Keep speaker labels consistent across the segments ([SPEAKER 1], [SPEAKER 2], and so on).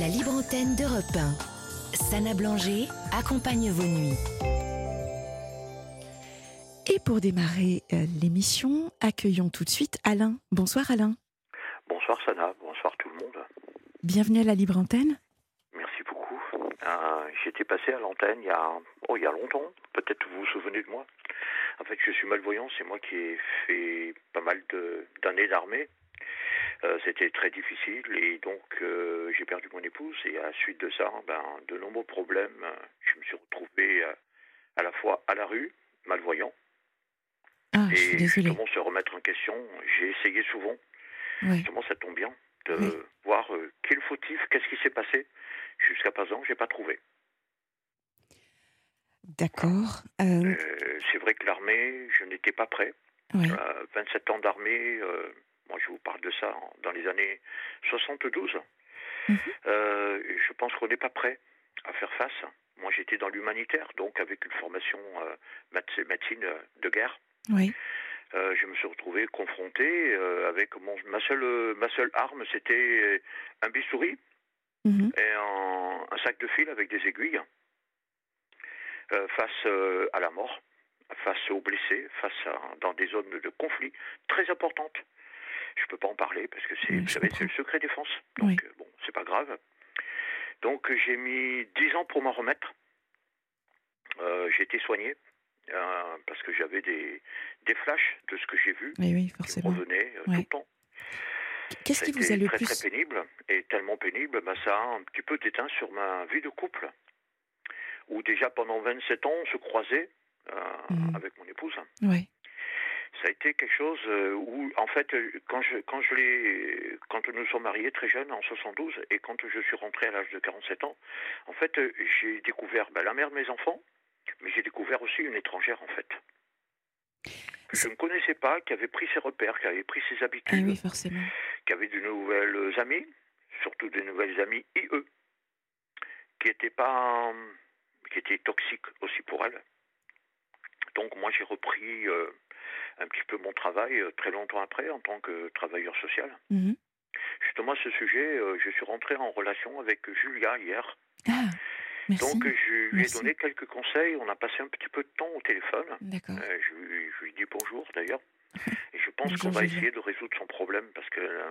[SPEAKER 1] La libre antenne d'Europe 1. Sana Blanger accompagne vos nuits.
[SPEAKER 2] Et pour démarrer euh, l'émission, accueillons tout de suite Alain. Bonsoir Alain.
[SPEAKER 3] Bonsoir Sana, bonsoir tout le monde.
[SPEAKER 2] Bienvenue à la libre antenne.
[SPEAKER 3] Merci beaucoup. Euh, J'étais passé à l'antenne il, y a, oh, il y a longtemps, peut-être vous vous souvenez de moi. En fait, je suis malvoyant, c'est moi qui ai fait pas mal de- d'années d'armée. Euh, C'était très difficile et donc euh, j'ai perdu mon épouse et à la suite de ça, ben, de nombreux problèmes. euh, Je me suis retrouvé à la fois à la rue, malvoyant,
[SPEAKER 2] Ah, je suis
[SPEAKER 3] et justement se remettre en question. J'ai essayé souvent, justement ça tombe bien, de
[SPEAKER 2] Oui.
[SPEAKER 3] voir le fautif, qu'est-ce qui s'est passé. Jusqu'à présent, j'ai pas trouvé.
[SPEAKER 2] D'accord. Euh,
[SPEAKER 3] Euh, c'est vrai que l'armée, je n'étais pas prêt.
[SPEAKER 2] ouais.
[SPEAKER 3] Euh, 27 ans d'armée, je vous parle de ça en- dans les années 72.
[SPEAKER 2] Mhm.
[SPEAKER 3] Euh, je pense qu'on n'est pas prêt à faire face. Moi j'étais dans l'humanitaire, donc avec une formation euh, médecine euh, de guerre. Euh, je me suis retrouvé confronté avec mon, ma, seule, ma seule arme, c'était un bistouri
[SPEAKER 2] Mhm.
[SPEAKER 3] et un, un sac de fil avec des aiguilles face à la mort, face aux blessés, face à, dans des zones de conflit très importantes. Je ne peux pas en parler parce que c'est,
[SPEAKER 2] Oui,
[SPEAKER 3] le secret défense. Donc
[SPEAKER 2] Oui.
[SPEAKER 3] euh, bon, c'est pas grave. Donc j'ai mis 10 ans pour m'en remettre. Euh, j'ai été soigné euh, parce que j'avais des, des flashs de ce que j'ai vu
[SPEAKER 2] Oui, oui,
[SPEAKER 3] qui me
[SPEAKER 2] forcément.
[SPEAKER 3] revenaient euh,
[SPEAKER 2] Ouais.
[SPEAKER 3] tout le temps.
[SPEAKER 2] Qu'est-ce qui vous a le
[SPEAKER 3] très,
[SPEAKER 2] plus
[SPEAKER 3] très pénible et tellement pénible, ben, ça a un petit peu déteint sur ma vie de couple. Où déjà pendant 27 ans, on se croisait euh,
[SPEAKER 2] Mhm.
[SPEAKER 3] avec mon épouse.
[SPEAKER 2] Ouais.
[SPEAKER 3] Ça a été quelque chose euh, où, en fait, euh, quand je, quand je l'ai, quand nous sommes mariés très jeunes en 72 et quand je suis rentré à l'âge de 47 ans, en fait, euh, j'ai découvert ben, la mère de mes enfants, mais j'ai découvert aussi une étrangère, en fait. Que je ne connaissais pas, qui avait pris ses repères, qui avait pris ses
[SPEAKER 2] Ah
[SPEAKER 3] habitudes
[SPEAKER 2] oui, forcément.
[SPEAKER 3] qui avait de nouvelles amies, surtout de nouvelles amies IE, qui étaient pas, qui étaient toxiques aussi pour elle. Donc moi j'ai repris euh, un petit peu mon travail euh, très longtemps après en tant que travailleur social.
[SPEAKER 2] Mhm.
[SPEAKER 3] Justement à ce sujet, euh, je suis rentré en relation avec Julia hier.
[SPEAKER 2] Ah, merci.
[SPEAKER 3] Donc je lui ai
[SPEAKER 2] Merci.
[SPEAKER 3] donné quelques conseils. On a passé un petit peu de temps au téléphone.
[SPEAKER 2] D'accord.
[SPEAKER 3] Euh, je, lui- je lui dis bonjour d'ailleurs. Et je pense qu'on va essayer de résoudre son problème parce que euh,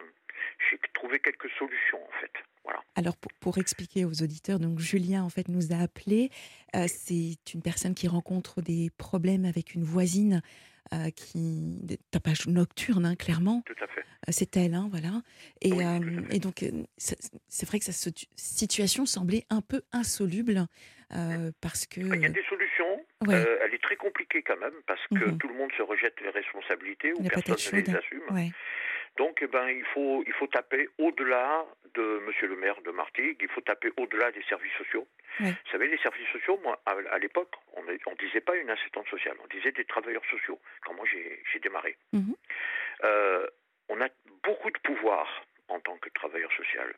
[SPEAKER 3] j'ai trouvé quelques solutions en fait. Voilà.
[SPEAKER 2] Alors, pour, pour expliquer aux auditeurs, donc Julien, en fait, nous a appelé. Euh, c'est une personne qui rencontre des problèmes avec une voisine euh, qui. des tapages nocturnes, hein, clairement.
[SPEAKER 3] Tout à fait.
[SPEAKER 2] Euh, C'est elle, hein, voilà. Et,
[SPEAKER 3] Oui,
[SPEAKER 2] euh, et donc, c'est vrai que cette situation semblait un peu insoluble euh, parce que.
[SPEAKER 3] Il y a des solutions.
[SPEAKER 2] Ouais.
[SPEAKER 3] Elle est très compliquée quand même parce que
[SPEAKER 2] Mhm.
[SPEAKER 3] tout le monde se rejette les responsabilités ou personne ne les
[SPEAKER 2] chaude.
[SPEAKER 3] assume.
[SPEAKER 2] Ouais.
[SPEAKER 3] Donc, eh ben, il faut, il faut taper au-delà de Monsieur le maire de Martigues. Il faut taper au-delà des services sociaux. Vous savez, les services sociaux, moi, à, à l'époque, on ne disait pas une assistante sociale, on disait des travailleurs sociaux. Quand moi j'ai j'ai démarré,
[SPEAKER 2] Mhm.
[SPEAKER 3] Euh, on a beaucoup de pouvoir en tant que travailleur social.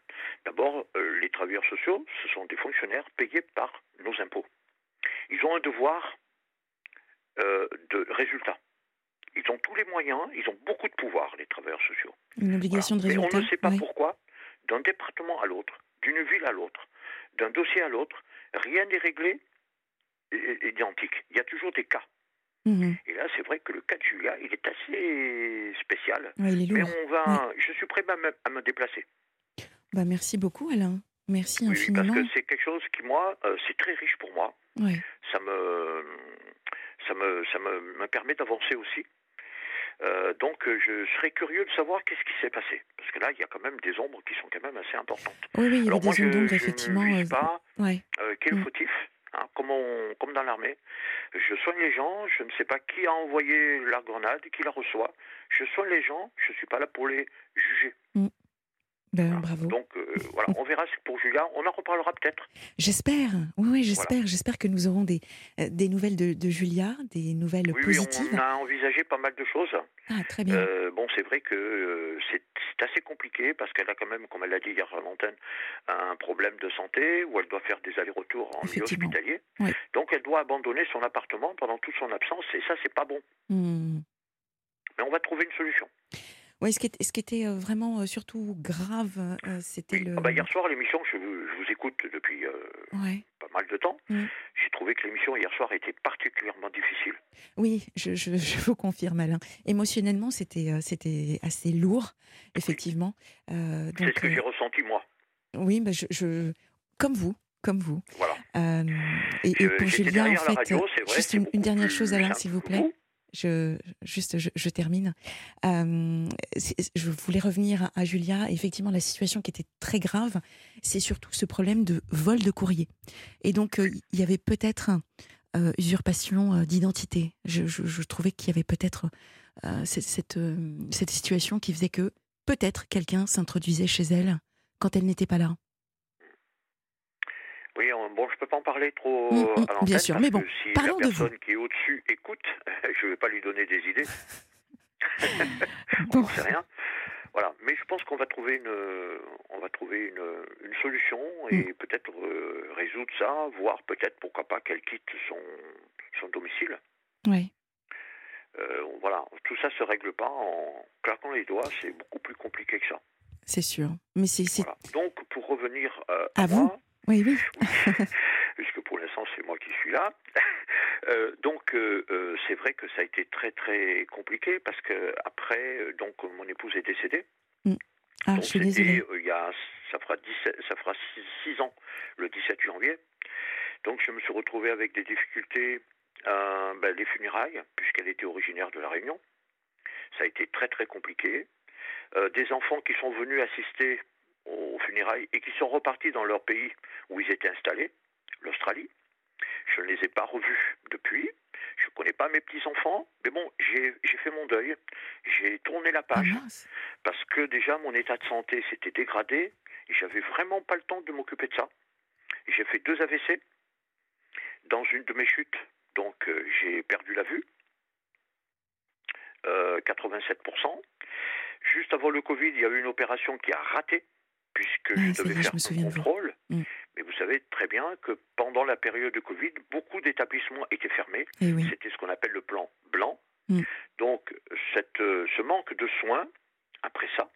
[SPEAKER 3] D'abord, euh, les travailleurs sociaux, ce sont des fonctionnaires payés par nos impôts. Ils ont un devoir euh, de résultat. Ils ont tous les moyens, ils ont beaucoup de pouvoir, les travailleurs sociaux.
[SPEAKER 2] Une obligation
[SPEAKER 3] Voilà.
[SPEAKER 2] de résultat.
[SPEAKER 3] Mais on ne sait pas pourquoi, d'un département à l'autre, d'une ville à l'autre, d'un dossier à l'autre, rien n'est réglé identique. Il y a toujours des cas.
[SPEAKER 2] Mhm.
[SPEAKER 3] Et là, c'est vrai que le cas de Julia, il est assez spécial.
[SPEAKER 2] Ouais, il est
[SPEAKER 3] Mais on va, je suis prêt à me, à me déplacer.
[SPEAKER 2] Bah, merci beaucoup, Alain. Merci
[SPEAKER 3] oui, parce
[SPEAKER 2] infiniment.
[SPEAKER 3] que c'est quelque chose qui, moi, euh, c'est très riche pour moi.
[SPEAKER 2] Ouais.
[SPEAKER 3] Ça me, ça me, ça me, me permet d'avancer aussi. Euh, donc, euh, je serais curieux de savoir qu'est-ce qui s'est passé. Parce que là, il y a quand même des ombres qui sont quand même assez importantes.
[SPEAKER 2] Oui, oui, il y
[SPEAKER 3] Alors
[SPEAKER 2] avait
[SPEAKER 3] moi,
[SPEAKER 2] des
[SPEAKER 3] je,
[SPEAKER 2] d'ombre,
[SPEAKER 3] je
[SPEAKER 2] effectivement.
[SPEAKER 3] ne vise
[SPEAKER 2] euh,
[SPEAKER 3] pas
[SPEAKER 2] ouais.
[SPEAKER 3] euh, qui est le
[SPEAKER 2] Mm.
[SPEAKER 3] fautif. hein, comme, on- comme dans l'armée. Je soigne les gens, je ne sais pas qui a envoyé la grenade, qui la reçoit. Je soigne les gens, je ne suis pas là pour les juger.
[SPEAKER 2] Ben,
[SPEAKER 3] Voilà.
[SPEAKER 2] bravo.
[SPEAKER 3] Donc euh, voilà, on verra pour Julia, on en reparlera peut-être.
[SPEAKER 2] J'espère. Oui, oui, j'espère. J'espère que nous aurons des, euh, des nouvelles de, de Julia, des nouvelles
[SPEAKER 3] Oui, oui,
[SPEAKER 2] positives.
[SPEAKER 3] on a envisagé pas mal de choses.
[SPEAKER 2] Ah, très bien.
[SPEAKER 3] Euh, bon, c'est vrai que c'est assez compliqué parce qu'elle a quand même, comme elle l'a dit hier à l'antenne, un problème de santé où elle doit faire des allers-retours en milieu hospitalier.
[SPEAKER 2] Oui.
[SPEAKER 3] Donc elle doit abandonner son appartement pendant toute son absence et ça, c'est pas bon.
[SPEAKER 2] Hmm.
[SPEAKER 3] Mais on va trouver une solution.
[SPEAKER 2] Ouais, ce qui était, ce qui était euh, vraiment euh, surtout grave, euh, c'était
[SPEAKER 3] Oui.
[SPEAKER 2] le.
[SPEAKER 3] Ah bah, hier soir, l'émission, je, vous- je vous écoute depuis euh,
[SPEAKER 2] Ouais.
[SPEAKER 3] pas mal de temps.
[SPEAKER 2] Mm.
[SPEAKER 3] J'ai trouvé que l'émission hier soir était particulièrement difficile.
[SPEAKER 2] Oui, je, je, je vous confirme, Alain. Émotionnellement, c'était c'était assez lourd, effectivement. Euh,
[SPEAKER 3] C'est ce que j'ai ressenti moi.
[SPEAKER 2] oui, bah, je, comme vous, comme vous.
[SPEAKER 3] Voilà.
[SPEAKER 2] Euh, et, pour Julien, en fait, juste une, dernière chose, Alain, s'il vous plaît.
[SPEAKER 3] vous.
[SPEAKER 2] Je, juste, je, termine. Euh, je voulais revenir à, Julia. Effectivement, la situation qui était très grave, c'est surtout ce problème de vol de courrier. Et donc, euh, il y avait peut-être euh, usurpation d'identité. Je, trouvais qu'il y avait peut-être cette situation qui faisait que peut-être quelqu'un s'introduisait chez elle quand elle n'était pas là.
[SPEAKER 3] Oui, on- bon, je peux pas en parler trop
[SPEAKER 2] Mm, mm,
[SPEAKER 3] à
[SPEAKER 2] bien sûr, mais bon,
[SPEAKER 3] si
[SPEAKER 2] parlons
[SPEAKER 3] la
[SPEAKER 2] de vous.
[SPEAKER 3] personne qui est au-dessus écoute, je vais pas lui donner des idées. On sait rien. Voilà, mais je pense qu'on va trouver une, on va trouver une, une solution et
[SPEAKER 2] Mm.
[SPEAKER 3] peut-être euh, résoudre ça, voire peut-être pourquoi pas qu'elle quitte son, son domicile.
[SPEAKER 2] Oui.
[SPEAKER 3] Euh, voilà, tout ça se règle pas en claquant les doigts, c'est beaucoup plus compliqué que ça.
[SPEAKER 2] C'est sûr. Mais c'est. c'est-
[SPEAKER 3] Voilà. Donc, pour revenir euh,
[SPEAKER 2] À
[SPEAKER 3] à,
[SPEAKER 2] vous.
[SPEAKER 3] moi,
[SPEAKER 2] Oui, oui.
[SPEAKER 3] puisque pour l'instant c'est moi qui suis là. Euh, donc euh, euh, c'est vrai que ça a été très très compliqué parce que après donc mon épouse est décédée.
[SPEAKER 2] Ah,
[SPEAKER 3] donc
[SPEAKER 2] je suis désolée.
[SPEAKER 3] il y a ça fera 17 ça fera 6 ans le 17 janvier. Donc je me suis retrouvé avec des difficultés euh, ben, les funérailles puisqu'elle était originaire de la Réunion. Ça a été très très compliqué. Des enfants qui sont venus assister aux funérailles et qui sont repartis dans leur pays où ils étaient installés, l'Australie. Je ne les ai pas revus depuis. Je ne connais pas mes petits-enfants. Mais bon, j'ai fait mon deuil. J'ai tourné la
[SPEAKER 2] Ah,
[SPEAKER 3] page
[SPEAKER 2] mince.
[SPEAKER 3] parce que déjà mon état de santé s'était dégradé et j'avais vraiment pas le temps de m'occuper de ça. J'ai fait deux AVC dans une de mes chutes. Donc euh, j'ai perdu la vue, euh, 87%. Juste avant le Covid, il y a eu une opération qui a raté puisque
[SPEAKER 2] Ah,
[SPEAKER 3] je devais
[SPEAKER 2] est, je
[SPEAKER 3] faire
[SPEAKER 2] me vous.
[SPEAKER 3] contrôle.
[SPEAKER 2] Mm.
[SPEAKER 3] Mais vous savez très bien que pendant la période de Covid, beaucoup d'établissements étaient fermés.
[SPEAKER 2] Eh oui.
[SPEAKER 3] C'était ce qu'on appelle le plan blanc.
[SPEAKER 2] Mm.
[SPEAKER 3] Donc, cette, euh, ce manque de soins, après ça,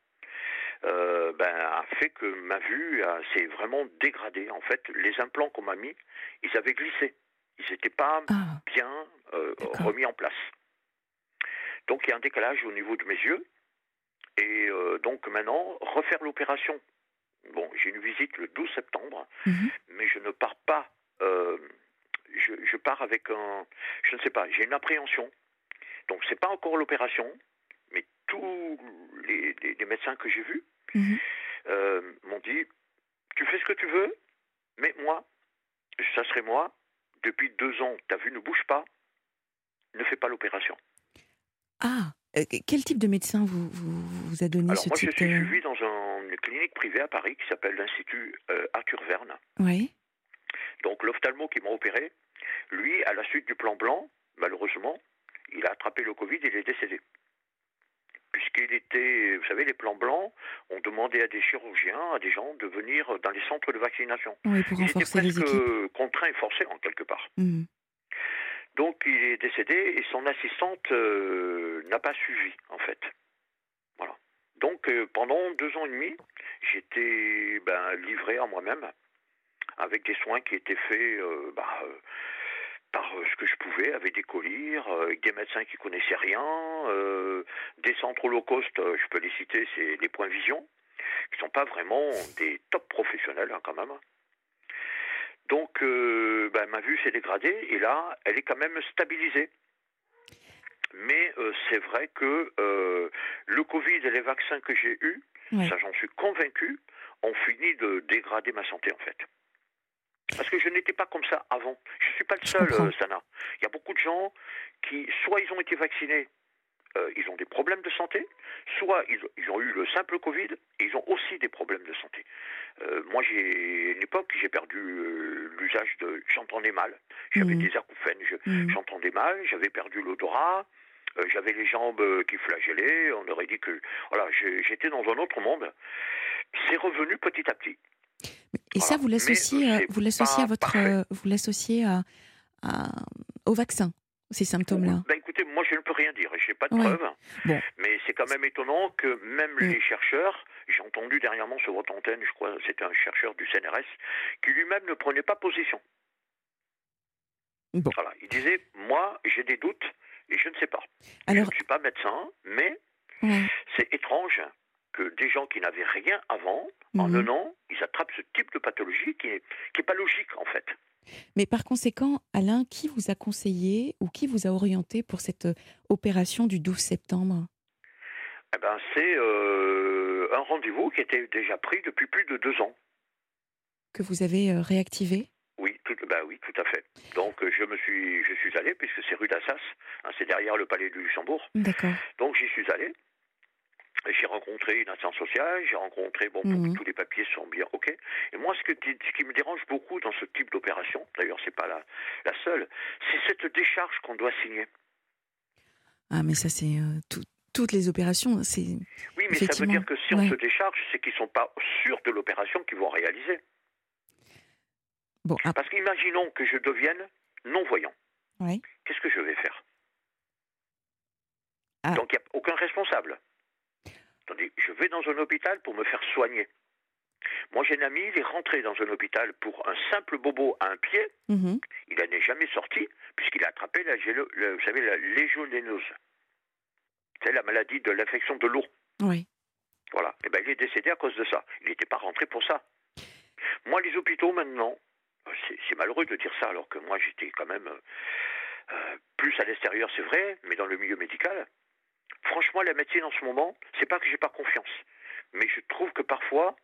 [SPEAKER 3] euh, ben, a fait que ma vue s'est vraiment dégradée. En fait, les implants qu'on m'a mis, ils avaient glissé. Ils n'étaient pas
[SPEAKER 2] Ah,
[SPEAKER 3] bien euh, remis en place. Donc, il y a un décalage au niveau de mes yeux. Et euh, donc, maintenant, refaire l'opération. J'ai une visite le 12 septembre
[SPEAKER 2] mhm.
[SPEAKER 3] mais je ne pars pas. euh, je, je pars avec un. Je ne sais pas, j'ai une appréhension. Donc, c'est pas encore l'opération, mais tous les, les- les médecins que j'ai vus
[SPEAKER 2] Mhm.
[SPEAKER 3] euh, m'ont dit Tu fais ce que tu veux, mais moi, ça serait moi. Depuis deux ans, ta vue ne bouge pas, ne fais pas l'opération.
[SPEAKER 2] Ah, euh, quel type de médecin vous, vous, vous a donné
[SPEAKER 3] Alors,
[SPEAKER 2] ce
[SPEAKER 3] moi, je suis suivi dans un- une clinique privée à Paris qui s'appelle l'Institut euh, Arthur Verne.
[SPEAKER 2] Oui.
[SPEAKER 3] Donc l'ophtalmo qui m'a opéré, lui, à la suite du plan blanc, malheureusement, il a attrapé le Covid et il est décédé. Puisqu'il était, vous savez, les plans blancs ont demandé à des chirurgiens, à des gens de venir dans les centres de vaccination.
[SPEAKER 2] Oui, pour
[SPEAKER 3] Ils étaient
[SPEAKER 2] renforcer les
[SPEAKER 3] presque
[SPEAKER 2] équipes.
[SPEAKER 3] contraints et forcés en quelque part.
[SPEAKER 2] Mhm.
[SPEAKER 3] Donc il est décédé et son assistante euh, n'a pas suivi en fait. Donc euh, pendant deux ans et demi, j'étais ben, livré à moi-même avec des soins qui étaient faits euh, bah, euh, par ce que je pouvais, avec des euh, avec des médecins qui connaissaient rien, des centres low cost, je peux les citer, c'est les points vision, qui sont pas vraiment des top professionnels hein, quand même. Donc, ben, ma vue s'est dégradée et là, elle est quand même stabilisée. Mais euh, c'est vrai que euh, le Covid et les vaccins que j'ai eus, ça j'en suis convaincu, ont fini de dégrader ma santé en fait. Parce que je n'étais pas comme ça avant. Je ne suis pas le seul, euh, Sana. Il y a beaucoup de gens qui, soit ils ont été vaccinés, euh, ils ont des problèmes de santé, soit ils, ils ont eu le simple Covid et ils ont aussi des problèmes de santé. Euh, moi, j'ai une époque, j'ai perdu euh, l'usage de. J'entendais mal. J'avais
[SPEAKER 2] Mhm.
[SPEAKER 3] des acouphènes, je-
[SPEAKER 2] Mhm.
[SPEAKER 3] j'entendais mal, j'avais perdu l'odorat. j'avais les jambes qui flagellaient, on aurait dit que voilà, j'étais dans un autre monde. C'est revenu petit à petit.
[SPEAKER 2] Et ça, vous l'associez, vous l'associez à votre,
[SPEAKER 3] parfait.
[SPEAKER 2] vous l'associez à, à- au vaccin, ces symptômes-là.
[SPEAKER 3] Ben écoutez, moi je ne peux rien dire. Je n'ai pas de
[SPEAKER 2] Ouais.
[SPEAKER 3] preuves.
[SPEAKER 2] Bon.
[SPEAKER 3] Mais c'est quand même étonnant que même
[SPEAKER 2] Mm.
[SPEAKER 3] les chercheurs, j'ai entendu dernièrement sur votre antenne, je crois, c'était un chercheur du CNRS, qui lui-même ne prenait pas position.
[SPEAKER 2] Bon.
[SPEAKER 3] Voilà. Il disait, moi, j'ai des doutes et je ne sais pas.
[SPEAKER 2] Alors,
[SPEAKER 3] Je ne suis pas médecin, mais
[SPEAKER 2] ouais.
[SPEAKER 3] c'est étrange que des gens qui n'avaient rien avant, en
[SPEAKER 2] Mhm.
[SPEAKER 3] un an, ils attrapent ce type de pathologie qui n'est qui est pas logique, en fait.
[SPEAKER 2] Mais par conséquent, Alain, qui vous a conseillé ou qui vous a orienté pour cette euh, opération du 12 septembre?
[SPEAKER 3] Eh ben, c'est euh, un rendez-vous qui était déjà pris depuis plus de deux ans.
[SPEAKER 2] que vous avez euh, réactivé?
[SPEAKER 3] Oui, tout, bah oui, tout à fait. Donc je me suis, je suis allé puisque c'est rue d'Assas, hein, c'est derrière le palais du Luxembourg.
[SPEAKER 2] D'accord.
[SPEAKER 3] Donc j'y suis allé. J'ai rencontré une assistante sociale, j'ai rencontré, bon,
[SPEAKER 2] Mhm.
[SPEAKER 3] tous les papiers sont bien OK. Et moi, ce, que, ce qui me dérange beaucoup dans ce type d'opération, d'ailleurs, c'est pas la, la seule, c'est cette décharge qu'on doit signer.
[SPEAKER 2] Ah, mais ça, c'est euh, tout- toutes les opérations. C'est
[SPEAKER 3] Oui, mais ça veut dire que si on
[SPEAKER 2] ouais.
[SPEAKER 3] se décharge, c'est qu'ils sont pas sûrs de l'opération qu'ils vont réaliser.
[SPEAKER 2] bon. ah,
[SPEAKER 3] Parce qu'imaginons que je devienne non-voyant.
[SPEAKER 2] ouais.
[SPEAKER 3] Qu'est-ce que je vais faire?
[SPEAKER 2] Ah.
[SPEAKER 3] Donc il n'y a aucun responsable. Attendez, je vais dans un hôpital pour me faire soigner. Moi j'ai un ami, il est rentré dans un hôpital pour un simple bobo à un pied.
[SPEAKER 2] Mhm.
[SPEAKER 3] Il n'en est jamais sorti puisqu'il a attrapé la, le- vous savez, la légionellose. C'est la maladie de l'infection de l'eau.
[SPEAKER 2] Ouais.
[SPEAKER 3] Voilà. Et ben, il est décédé à cause de ça. Il n'était pas rentré pour ça. Moi, les hôpitaux, maintenant, euh, c'est c'est malheureux de dire ça, alors que moi, j'étais quand même euh, euh, plus à l'extérieur, c'est vrai, mais dans le milieu médical. Franchement, la médecine en ce moment, c'est pas que j'ai pas confiance, mais je trouve que parfois,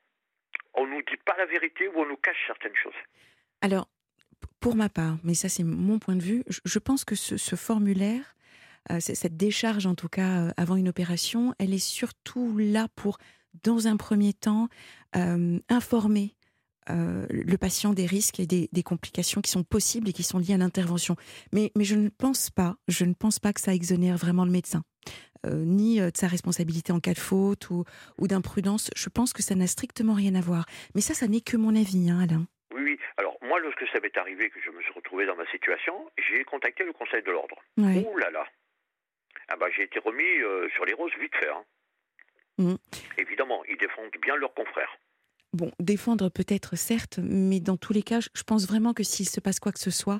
[SPEAKER 3] on nous dit pas la vérité ou on nous cache certaines choses.
[SPEAKER 2] Alors, pour ma part, mais ça c'est mon point de vue, je, pense que ce, formulaire, euh, cette décharge en tout cas euh, avant une opération, elle est surtout là pour, dans un premier temps, euh, informer euh, le patient des risques et des, des complications qui sont possibles et qui sont liées à l'intervention. Mais, mais je ne pense pas, je ne pense pas que ça exonère vraiment le médecin. euh, ni euh, de sa responsabilité en cas de faute ou, ou d'imprudence. Je pense que ça n'a strictement rien à voir. Mais ça, ça n'est que mon avis, hein, Alain.
[SPEAKER 3] Oui, oui. Alors, moi, lorsque ça m'est arrivé, que je me suis retrouvé dans ma situation, j'ai contacté le Conseil de l'Ordre.
[SPEAKER 2] Ouais.
[SPEAKER 3] Ouh là là ah bah, J'ai été remis euh, sur les roses vite fait. hein.
[SPEAKER 2] Mhm.
[SPEAKER 3] Évidemment, ils défendent bien leurs confrères.
[SPEAKER 2] Bon, défendre peut-être, certes, mais dans tous les cas, je pense vraiment que s'il se passe quoi que ce soit,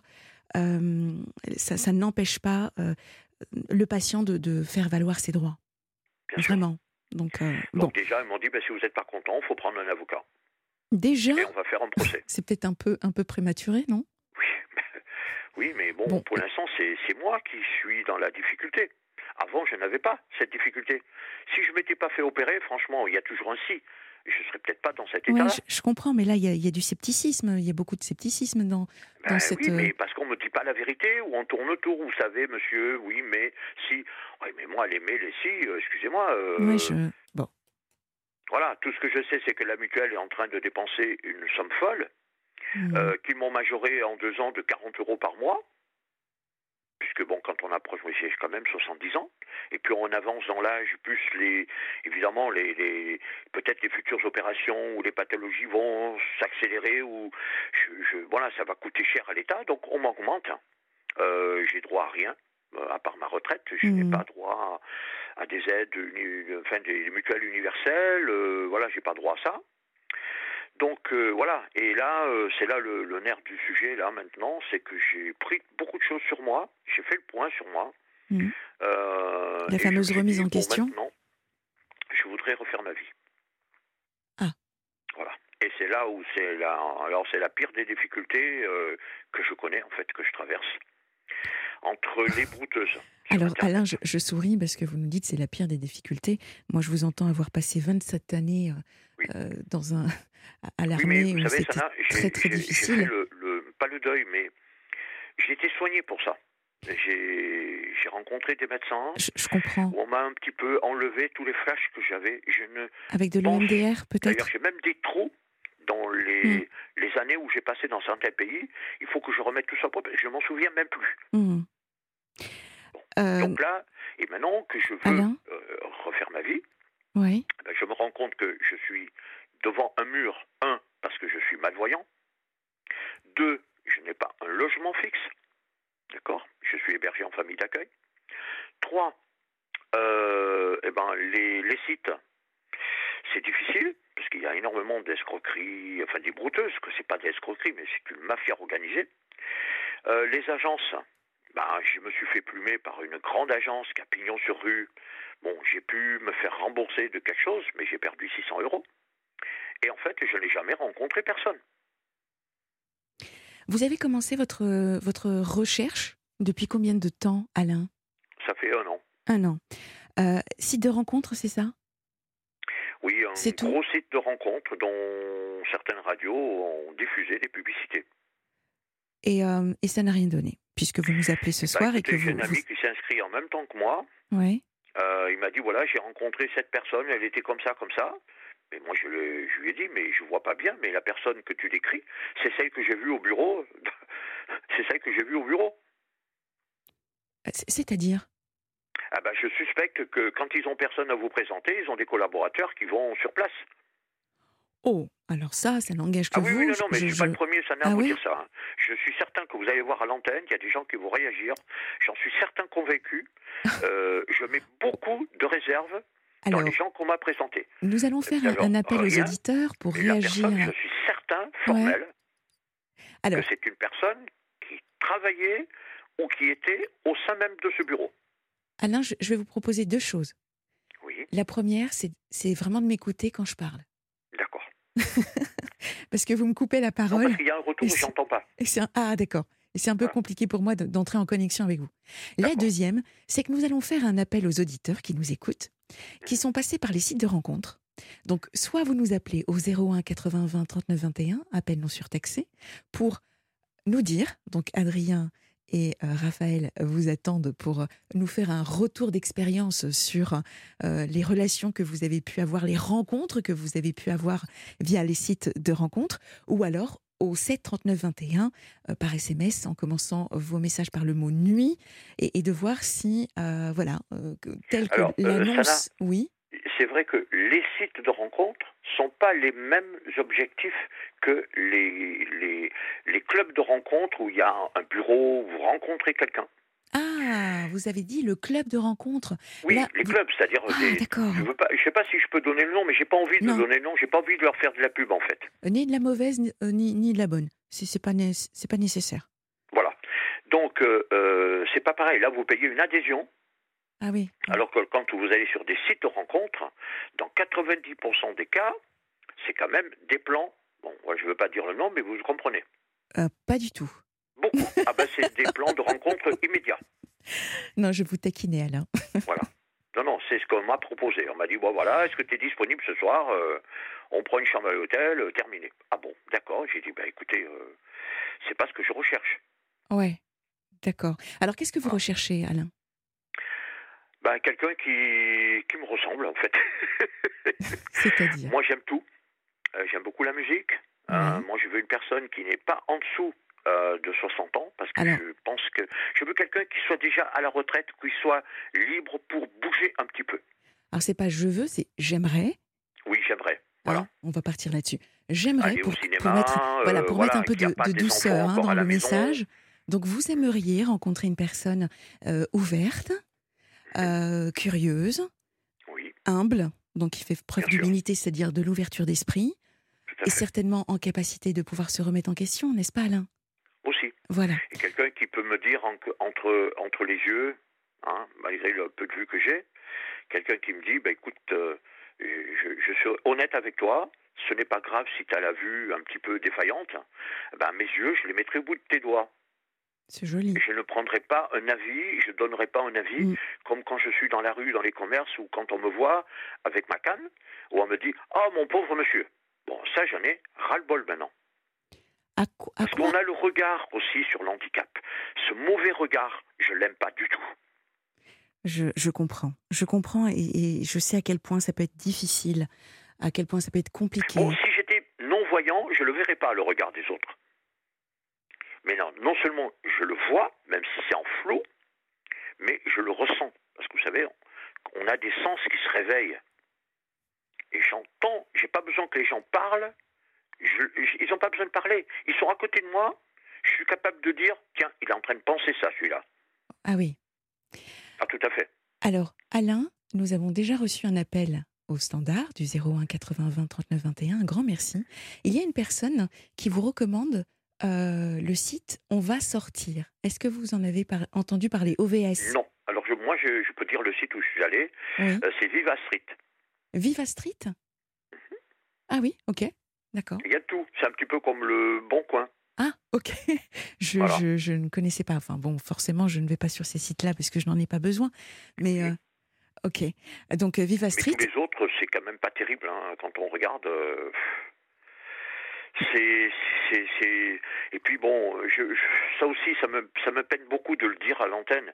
[SPEAKER 2] euh, ça, ça n'empêche pas euh, le patient de, de faire valoir ses droits.
[SPEAKER 3] Bien sûr.
[SPEAKER 2] Vraiment. Donc, euh, bon,
[SPEAKER 3] déjà, ils m'ont dit, bah, si vous n'êtes pas content, il faut prendre un avocat.
[SPEAKER 2] déjà,
[SPEAKER 3] Et on va faire un procès.
[SPEAKER 2] c'est peut-être un peu, un peu prématuré, non?
[SPEAKER 3] Oui, oui mais bon,
[SPEAKER 2] Bon.
[SPEAKER 3] pour l'instant, c'est c'est moi qui suis dans la difficulté. Avant, je n'avais pas cette difficulté. Si je m'étais pas fait opérer, franchement, il y a toujours un si. Je serais peut-être pas dans cet
[SPEAKER 2] Ouais,
[SPEAKER 3] état-là.
[SPEAKER 2] je, je comprends, mais là, il y, a- il y a du scepticisme. Il y a beaucoup de scepticisme dans.
[SPEAKER 3] Ben
[SPEAKER 2] dans cette,
[SPEAKER 3] oui,
[SPEAKER 2] euh,
[SPEAKER 3] mais parce qu'on me dit pas la vérité ou on tourne autour. Vous savez, monsieur, oui, mais si. Oui, mais moi, les mais, les si, euh, excusez-moi. euh,
[SPEAKER 2] Ouais, je... Bon.
[SPEAKER 3] Voilà, tout ce que je sais, c'est que la mutuelle est en train de dépenser une somme folle, euh, qu'ils m'ont majoré en deux ans de 40 euros par mois. Puisque bon, quand on approche, j'ai quand même 70 ans, et puis on avance dans l'âge, plus les, évidemment, les, les peut-être les futures opérations ou les pathologies vont s'accélérer ou, je, je- voilà, ça va coûter cher à l'État, donc on m'augmente. Euh, j'ai droit à rien, euh, à part ma retraite, je n'ai
[SPEAKER 2] Mhm.
[SPEAKER 3] pas droit à, à des aides, uni- enfin des mutuelles universelles, euh, voilà, j'ai pas droit à ça. Donc euh, voilà, et là, euh, c'est là le, le nerf du sujet, là maintenant, c'est que j'ai pris beaucoup de choses sur moi, j'ai fait le point sur moi.
[SPEAKER 2] Mhm.
[SPEAKER 3] Euh,
[SPEAKER 2] La
[SPEAKER 3] je
[SPEAKER 2] fameuse
[SPEAKER 3] me suis
[SPEAKER 2] remise en question
[SPEAKER 3] maintenant, je voudrais refaire ma vie.
[SPEAKER 2] Ah.
[SPEAKER 3] Voilà. Et c'est là où c'est la, alors c'est la pire des difficultés euh, que je connais, en fait, que je traverse. Entre les brouteuses.
[SPEAKER 2] Alors,
[SPEAKER 3] Internet.
[SPEAKER 2] Alain, je, je souris parce que vous nous dites c'est la pire des difficultés. Moi, je vous entends avoir passé 27 années euh,
[SPEAKER 3] Oui.
[SPEAKER 2] dans un, à-
[SPEAKER 3] Oui,
[SPEAKER 2] l'armée
[SPEAKER 3] savez,
[SPEAKER 2] c'était très, très difficile.
[SPEAKER 3] fait le, le- pas le deuil, mais j'ai été soigné pour ça. J'ai rencontré des médecins
[SPEAKER 2] Je, je comprends.
[SPEAKER 3] où on m'a un petit peu enlevé tous les flashs que j'avais. Je ne,
[SPEAKER 2] Avec de l'EMDR,
[SPEAKER 3] d'ailleurs,
[SPEAKER 2] peut-être
[SPEAKER 3] j'ai même des trous dans les,
[SPEAKER 2] Hmm.
[SPEAKER 3] les années où j'ai passé dans certains pays. Il faut que je remette tout ça propre. Je m'en souviens même plus.
[SPEAKER 2] Hmm. Euh,
[SPEAKER 3] Donc là, et maintenant que je veux euh, refaire ma vie,
[SPEAKER 2] oui.
[SPEAKER 3] ben, je me rends compte que je suis devant un mur, un, parce que je suis malvoyant, deux, je n'ai pas un logement fixe, d'accord? Je suis hébergé en famille d'accueil, Trois, euh, eh ben, les, sites, c'est difficile, parce qu'il y a énormément d'escroqueries, enfin des brouteuses, que c'est pas des escroqueries, mais c'est une mafia organisée. Euh, les agences, ben, je me suis fait plumer par une grande agence qui a pignon sur rue. Bon, j'ai pu me faire rembourser de quelque chose, mais j'ai perdu 600 euros. Et en fait, je n'ai jamais rencontré personne.
[SPEAKER 2] Vous avez commencé votre, votre recherche depuis combien de temps, Alain?
[SPEAKER 3] Ça fait un an.
[SPEAKER 2] Un an. Euh, site de rencontre, c'est ça?
[SPEAKER 3] Oui, un gros site de rencontre dont certaines radios ont diffusé des publicités.
[SPEAKER 2] Et, euh, et ça n'a rien donné, puisque vous nous appelez ce
[SPEAKER 3] Bah,
[SPEAKER 2] soir et que
[SPEAKER 3] J'ai
[SPEAKER 2] vous.
[SPEAKER 3] un ami qui s'est inscrit en même temps que moi.
[SPEAKER 2] vous- Ouais.
[SPEAKER 3] Euh, il m'a dit voilà, j'ai rencontré cette personne, elle était comme ça, comme ça. Moi, je, le- je lui ai dit, mais je vois pas bien, mais la personne que tu décris, c'est celle que j'ai vue au bureau. c'est celle que j'ai vue au bureau.
[SPEAKER 2] C'est-à-dire?
[SPEAKER 3] Ah ben, je suspecte que quand ils ont personne à vous présenter, ils ont des collaborateurs qui vont sur place.
[SPEAKER 2] Oh, alors ça, ça n'engage que
[SPEAKER 3] Ah oui,
[SPEAKER 2] vous.
[SPEAKER 3] oui, non, non, mais je,
[SPEAKER 2] je-
[SPEAKER 3] suis pas le premier, ça n'a
[SPEAKER 2] Ah
[SPEAKER 3] à vous
[SPEAKER 2] oui
[SPEAKER 3] dire ça. hein. Je suis certain que vous allez voir à l'antenne, il y a des gens qui vont réagir. J'en suis certain convaincu. Euh, je mets beaucoup de réserves dans
[SPEAKER 2] Alors,
[SPEAKER 3] les gens qu'on m'a présentés.
[SPEAKER 2] nous allons faire un,
[SPEAKER 3] Alors,
[SPEAKER 2] un appel aux auditeurs pour réagir.
[SPEAKER 3] personne, je suis certain, formel,
[SPEAKER 2] Alors,
[SPEAKER 3] que c'est une personne qui travaillait ou qui était au sein même de ce bureau.
[SPEAKER 2] Alain, je, je vais vous proposer deux choses.
[SPEAKER 3] Oui,
[SPEAKER 2] La première, c'est vraiment de m'écouter quand je parle.
[SPEAKER 3] d'accord.
[SPEAKER 2] Parce que vous me coupez la
[SPEAKER 3] Non,
[SPEAKER 2] parole.
[SPEAKER 3] parce qu'il y a un retour
[SPEAKER 2] Et
[SPEAKER 3] où j'entends pas.
[SPEAKER 2] Et c'est un- Ah, d'accord. Et c'est un peu
[SPEAKER 3] Voilà.
[SPEAKER 2] compliqué pour moi de- d'entrer en connexion avec vous. La deuxième, c'est que nous allons faire un appel aux auditeurs qui nous écoutent, qui sont passés par les sites de rencontres. Donc, soit vous nous appelez au 01 80 20 39 21, appel non surtaxé, pour nous dire, donc Adrien et euh, Raphaël vous attendent pour euh, nous faire un retour d'expérience sur euh, les relations que vous avez pu avoir, les rencontres que vous avez pu avoir via les sites de rencontres, ou alors au 7 39 21 euh, par SMS en commençant vos messages par le mot nuit et, et de voir si euh, voilà euh, que- tel que
[SPEAKER 3] Alors, euh,
[SPEAKER 2] l'annonce oui
[SPEAKER 3] C'est vrai que les sites de rencontres sont pas les mêmes objectifs que les, les, les clubs de rencontres où il y a un bureau, où vous rencontrez quelqu'un.
[SPEAKER 2] Ah vous avez dit le club de rencontre
[SPEAKER 3] Oui,
[SPEAKER 2] Là,
[SPEAKER 3] les
[SPEAKER 2] vous-
[SPEAKER 3] clubs, c'est-à-dire
[SPEAKER 2] ah
[SPEAKER 3] des,
[SPEAKER 2] d'accord
[SPEAKER 3] Je je sais pas si je peux donner le nom, mais j'ai pas envie de
[SPEAKER 2] Non.
[SPEAKER 3] donner le nom. J'ai pas envie de leur faire de la pub en fait.
[SPEAKER 2] ni de la mauvaise ni, euh, ni, ni de la bonne c'est c'est pas c'est pas nécessaire
[SPEAKER 3] Voilà. Donc euh, euh, c'est pas pareil. Là, vous payez une adhésion,
[SPEAKER 2] ah oui
[SPEAKER 3] alors que quand vous allez sur des sites de rencontres, dans 90% des cas, c'est quand même des plans. Bon, moi, je veux pas dire le nom, mais vous comprenez.
[SPEAKER 2] Euh, pas du tout
[SPEAKER 3] Beaucoup. ah ben, c'est des plans de rencontres immédiats.
[SPEAKER 2] non je vous taquinais Alain
[SPEAKER 3] Voilà. Non, non, c'est ce qu'on m'a proposé. On m'a dit, bon voilà, est-ce que tu es disponible ce soir Euh, On prend une chambre à l'hôtel, euh, terminé. Ah bon, d'accord. J'ai dit, bah écoutez, euh, c'est pas ce que je recherche.
[SPEAKER 2] ouais d'accord alors qu'est-ce que vous recherchez Alain?
[SPEAKER 3] Ben, quelqu'un qui, qui me ressemble, en fait.
[SPEAKER 2] c'est-à-dire?
[SPEAKER 3] Moi, j'aime tout. J'aime beaucoup la musique.
[SPEAKER 2] Ouais.
[SPEAKER 3] moi, je veux une personne qui n'est pas en dessous euh, de 60 ans, parce que
[SPEAKER 2] Alors.
[SPEAKER 3] je pense que je veux quelqu'un qui soit déjà à la retraite, qui soit libre pour bouger un petit peu.
[SPEAKER 2] alors c'est pas je veux c'est j'aimerais
[SPEAKER 3] Oui, j'aimerais. Voilà.
[SPEAKER 2] Hein, on va partir là-dessus. J'aimerais pour,
[SPEAKER 3] cinéma,
[SPEAKER 2] pour mettre, voilà,
[SPEAKER 3] euh,
[SPEAKER 2] pour
[SPEAKER 3] voilà,
[SPEAKER 2] mettre un peu de, douceur hein, dans le message. Donc vous aimeriez rencontrer une personne euh, ouverte, euh, curieuse,
[SPEAKER 3] Oui,
[SPEAKER 2] humble, donc qui fait preuve d'humilité, c'est-à-dire de l'ouverture d'esprit, et certainement en capacité de pouvoir se remettre en question, n'est-ce pas Alain? Voilà.
[SPEAKER 3] Et quelqu'un qui peut me dire en- entre, entre les yeux, hein, malgré le peu de vue que j'ai, quelqu'un qui me dit, bah, écoute, euh, je, je suis honnête avec toi, ce n'est pas grave si tu as la vue un petit peu défaillante, ben, mes yeux, je les mettrai au bout de tes doigts.
[SPEAKER 2] C'est joli.
[SPEAKER 3] Je ne prendrai pas un avis, je ne donnerai pas un avis,
[SPEAKER 2] Mm.
[SPEAKER 3] comme quand je suis dans la rue, dans les commerces, ou quand on me voit avec ma canne, où on me dit, oh mon pauvre monsieur. Bon, ça, j'en ai ras-le-bol maintenant.
[SPEAKER 2] À,
[SPEAKER 3] Parce qu'on a le regard aussi sur l'handicap. Ce mauvais regard, je l'aime pas du tout.
[SPEAKER 2] je, je comprends. Je comprends et, et je sais à quel point ça peut être difficile, à quel point ça peut être compliqué.
[SPEAKER 3] Bon, si j'étais non-voyant, je ne le verrais pas, le regard des autres. Mais non, non seulement je le vois, même si c'est en flou, mais je le ressens. Parce que vous savez, on- on a des sens qui se réveillent. Et j'entends, j'ai pas besoin que les gens parlent, je- je- ils n'ont pas besoin de parler. Ils sont à côté de moi, je suis capable de dire, tiens, il est en train de penser ça, celui-là.
[SPEAKER 2] Ah oui.
[SPEAKER 3] Ah, tout à fait.
[SPEAKER 2] Alors, Alain, nous avons déjà reçu un appel au standard du 01 80 20 39 21. Un grand merci. Il y a une personne qui vous recommande euh, le site On va sortir. Est-ce que vous en avez entendu parler OVS
[SPEAKER 3] Non. Alors moi, je, peux dire le site où je suis allé. Euh, c'est Viva Street.
[SPEAKER 2] Viva Street? Mhm. Ah oui, ok, d'accord.
[SPEAKER 3] Il y a tout. C'est un petit peu comme le Bon Coin.
[SPEAKER 2] Ah, ok. Je, je, ne connaissais pas. Enfin bon, forcément, je ne vais pas sur ces sites-là parce que je n'en ai pas besoin. Mais euh, ok. Donc Viva Street.
[SPEAKER 3] Mais tous les autres, c'est quand même pas terrible hein, quand on regarde. C'est, c'est, et puis bon, je, ça aussi, ça me, ça me peine beaucoup de le dire à l'antenne.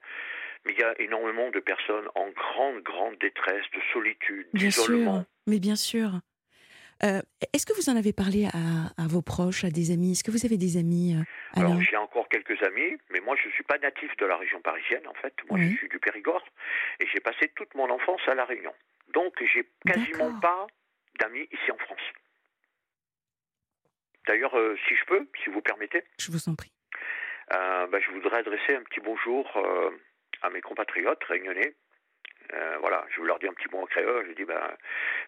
[SPEAKER 3] Mais il y a énormément de personnes en grande, grande détresse, de solitude, d'isolement.
[SPEAKER 2] Mais bien sûr. Euh, est-ce que vous en avez parlé à, vos proches, à des amis? Est-ce que vous avez des amis
[SPEAKER 3] euh, Alors j'ai encore quelques amis, mais moi je ne suis pas natif de la région parisienne en fait. Moi je suis du Périgord et j'ai passé toute mon enfance à La Réunion. Donc j'ai quasiment pas d'amis ici en France. D'ailleurs, euh, si je peux, si vous permettez.
[SPEAKER 2] Je vous en prie.
[SPEAKER 3] Euh, bah, je voudrais adresser un petit bonjour euh, à mes compatriotes réunionnais. Voilà, je leur dire un petit mot en créole. Je dis, ben,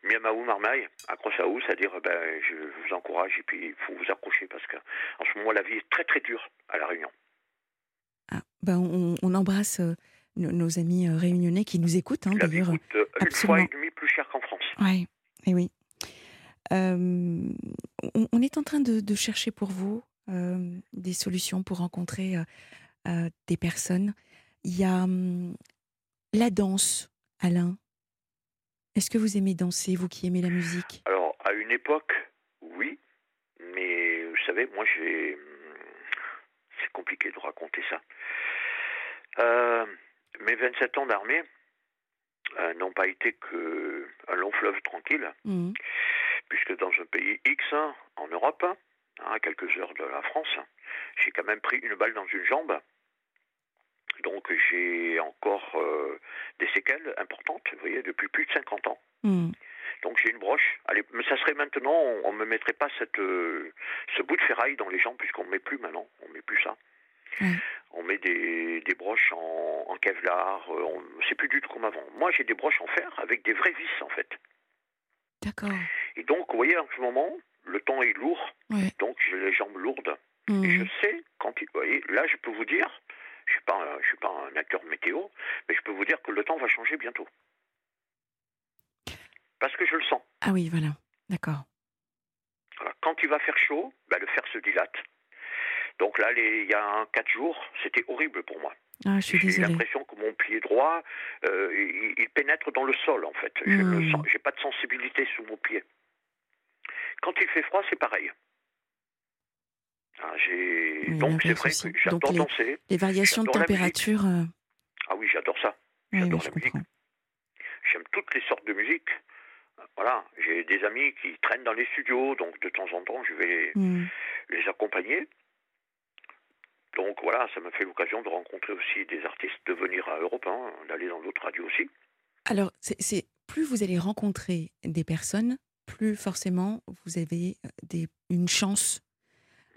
[SPEAKER 3] miamaou marmaille, accrochaou, c'est-à-dire, ben, je vous encourage et puis il faut vous accrocher parce qu'en ce moment, la vie est très très dure à La Réunion.
[SPEAKER 2] Ah, ben, on, embrasse nos, amis réunionnais qui nous écoutent, hein, d'ailleurs.
[SPEAKER 3] une fois et demie plus cher qu'en France.
[SPEAKER 2] Ouais, et oui. on, est en train de, chercher pour vous des solutions pour rencontrer des personnes. Il y a la danse, Alain. Est-ce que vous aimez danser, vous qui aimez la musique?
[SPEAKER 3] Alors, à une époque, oui. Mais vous savez, moi, j'ai. C'est compliqué de raconter ça. mes 27 ans d'armée euh, n'ont pas été qu'un long fleuve tranquille. Mmh puisque dans un pays X, en Europe, hein, à quelques heures de la France, j'ai quand même pris une balle dans une jambe. Donc j'ai encore euh, des séquelles importantes, vous voyez, depuis plus de 50 ans. Hmm. Donc j'ai une broche. Allez, mais ça serait maintenant, on ne me mettrait pas cette, euh, ce bout de ferraille dans les jambes, puisqu'on ne met plus maintenant, on ne met plus ça. On met des, des broches en, en Kevlar, euh, c'est plus du tout comme avant. Moi j'ai des broches en fer avec des vraies vis en fait.
[SPEAKER 2] D'accord.
[SPEAKER 3] Et donc, vous voyez, en ce moment, le temps est lourd, donc j'ai les jambes lourdes. Et mhm. je sais, quand vous voyez, là, je peux vous dire, je ne suis, pas un acteur météo, mais je peux vous dire que le temps va changer bientôt. Parce que je le sens.
[SPEAKER 2] Ah oui, voilà, d'accord.
[SPEAKER 3] Quand il va faire chaud, ben, le fer se dilate. Donc là, il y a quatre jours, c'était horrible pour moi.
[SPEAKER 2] Ah, J'ai
[SPEAKER 3] l'impression que mon pied droit, euh, il, pénètre dans le sol, en fait. Je n'ai hmm. pas de sensibilité sous mon pied. Quand il fait froid, c'est pareil. Ah, donc c'est vrai que j'adore
[SPEAKER 2] les,
[SPEAKER 3] danser.
[SPEAKER 2] Les variations de température. Euh,
[SPEAKER 3] ah oui, j'adore ça. J'adore la musique. J'aime toutes les sortes de musique. Voilà, j'ai des amis qui traînent dans les studios, donc de temps en temps, je vais hmm. les accompagner. Donc voilà, ça m'a fait l'occasion de rencontrer aussi des artistes, de venir à Europe 1, d'aller dans d'autres radios aussi.
[SPEAKER 2] Alors, c'est plus vous allez rencontrer des personnes, plus forcément vous avez euh, des, une chance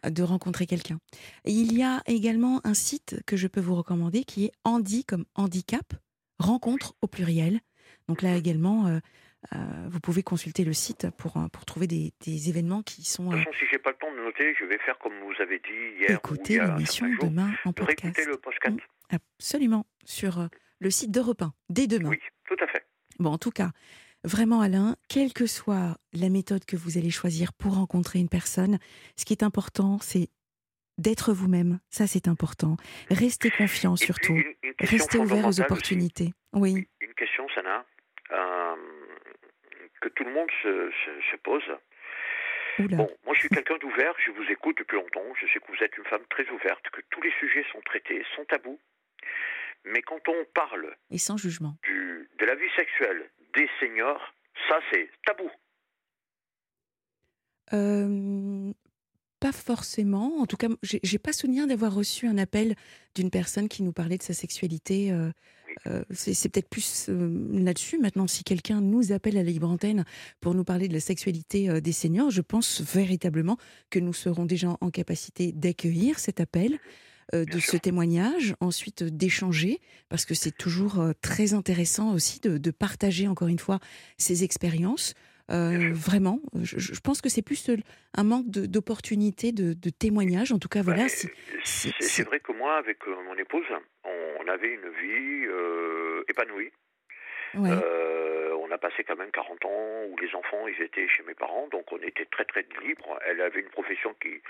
[SPEAKER 2] de rencontrer quelqu'un. Il y a également un site que je peux vous recommander qui est Handi comme handicap, rencontre au pluriel. Donc là également, euh, euh, vous pouvez consulter le site pour, pour trouver des, des événements qui sont. De
[SPEAKER 3] toute façon, si j'ai pas le temps de noter, je vais faire comme vous avez dit hier.
[SPEAKER 2] Écoutez l'émission demain en podcast.
[SPEAKER 3] le podcast.
[SPEAKER 2] Absolument, sur le site d'Europe 1, dès demain.
[SPEAKER 3] Oui, tout à fait.
[SPEAKER 2] Bon, en tout cas, Vraiment, Alain, quelle que soit la méthode que vous allez choisir pour rencontrer une personne, ce qui est important, c'est d'être vous-même. Ça, c'est important. Restez confiant surtout. Restez ouvert aux opportunités. Oui.
[SPEAKER 3] Une question, Sana, euh, que tout le monde se, pose. Bon, moi je suis quelqu'un d'ouvert, je vous écoute depuis longtemps, je sais que vous êtes une femme très ouverte, que tous les sujets sont traités, sont tabous. Mais quand on parle
[SPEAKER 2] et sans jugement
[SPEAKER 3] de la vie sexuelle, des seniors, ça c'est tabou.
[SPEAKER 2] Euh, pas forcément. En tout cas, j'ai pas souvenir d'avoir reçu un appel d'une personne qui nous parlait de sa sexualité. Euh, euh, c'est peut-être plus là-dessus. Maintenant, si quelqu'un nous appelle à la libre antenne pour nous parler de la sexualité des seniors, je pense véritablement que nous serons déjà en capacité d'accueillir cet appel. Euh, de ce témoignage, ensuite d'échanger, parce que c'est toujours très intéressant aussi de, partager encore une fois ces expériences. vraiment, je, pense que c'est plus un manque d'opportunités, de, de, témoignages. En tout cas, voilà.
[SPEAKER 3] c'est vrai que moi, avec mon épouse, on avait une vie épanouie. Euh, on a passé quand même 40 ans où les enfants ils étaient chez mes parents, donc on était très très libre. Elle avait une profession qui,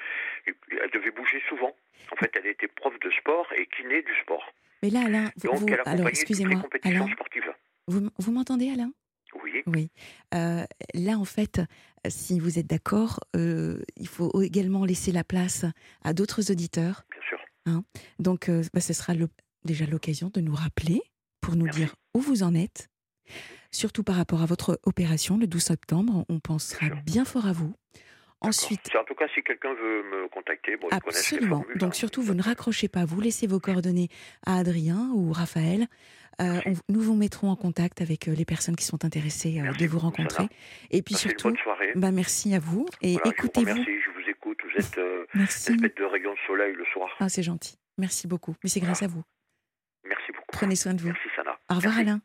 [SPEAKER 3] elle devait bouger souvent. En fait, elle était prof de sport et kiné du sport.
[SPEAKER 2] Mais là, Alain, vous,
[SPEAKER 3] donc elle alors excusez-moi, Alain, sportives.
[SPEAKER 2] Vous, vous m'entendez, Alain?
[SPEAKER 3] Oui.
[SPEAKER 2] Oui. Euh, là, en fait, si vous êtes d'accord, euh, il faut également laisser la place à d'autres auditeurs.
[SPEAKER 3] Bien sûr.
[SPEAKER 2] Hein? Donc, bah, ce sera déjà l'occasion de nous rappeler pour nous dire où vous en êtes, surtout par rapport à votre opération le 12 septembre. On pensera bien, fort à vous. Ensuite,
[SPEAKER 3] en tout cas, si quelqu'un veut me contacter, bon,
[SPEAKER 2] absolument. Donc surtout, vous ne raccrochez pas. Vous laissez vos coordonnées à Adrien ou Raphaël. Euh, nous vous mettrons en contact avec euh, les personnes qui sont intéressées euh, de vous rencontrer. Et puis surtout, bah, merci à vous. Et écoutez-vous.
[SPEAKER 3] Merci, je vous écoute. Vous êtes merci. de rayon de soleil le soir.
[SPEAKER 2] Ah, c'est gentil. Merci beaucoup. Mais c'est grâce à vous.
[SPEAKER 3] Merci beaucoup.
[SPEAKER 2] Prenez soin de vous.
[SPEAKER 3] Merci, Sana.
[SPEAKER 2] Au revoir, Alain.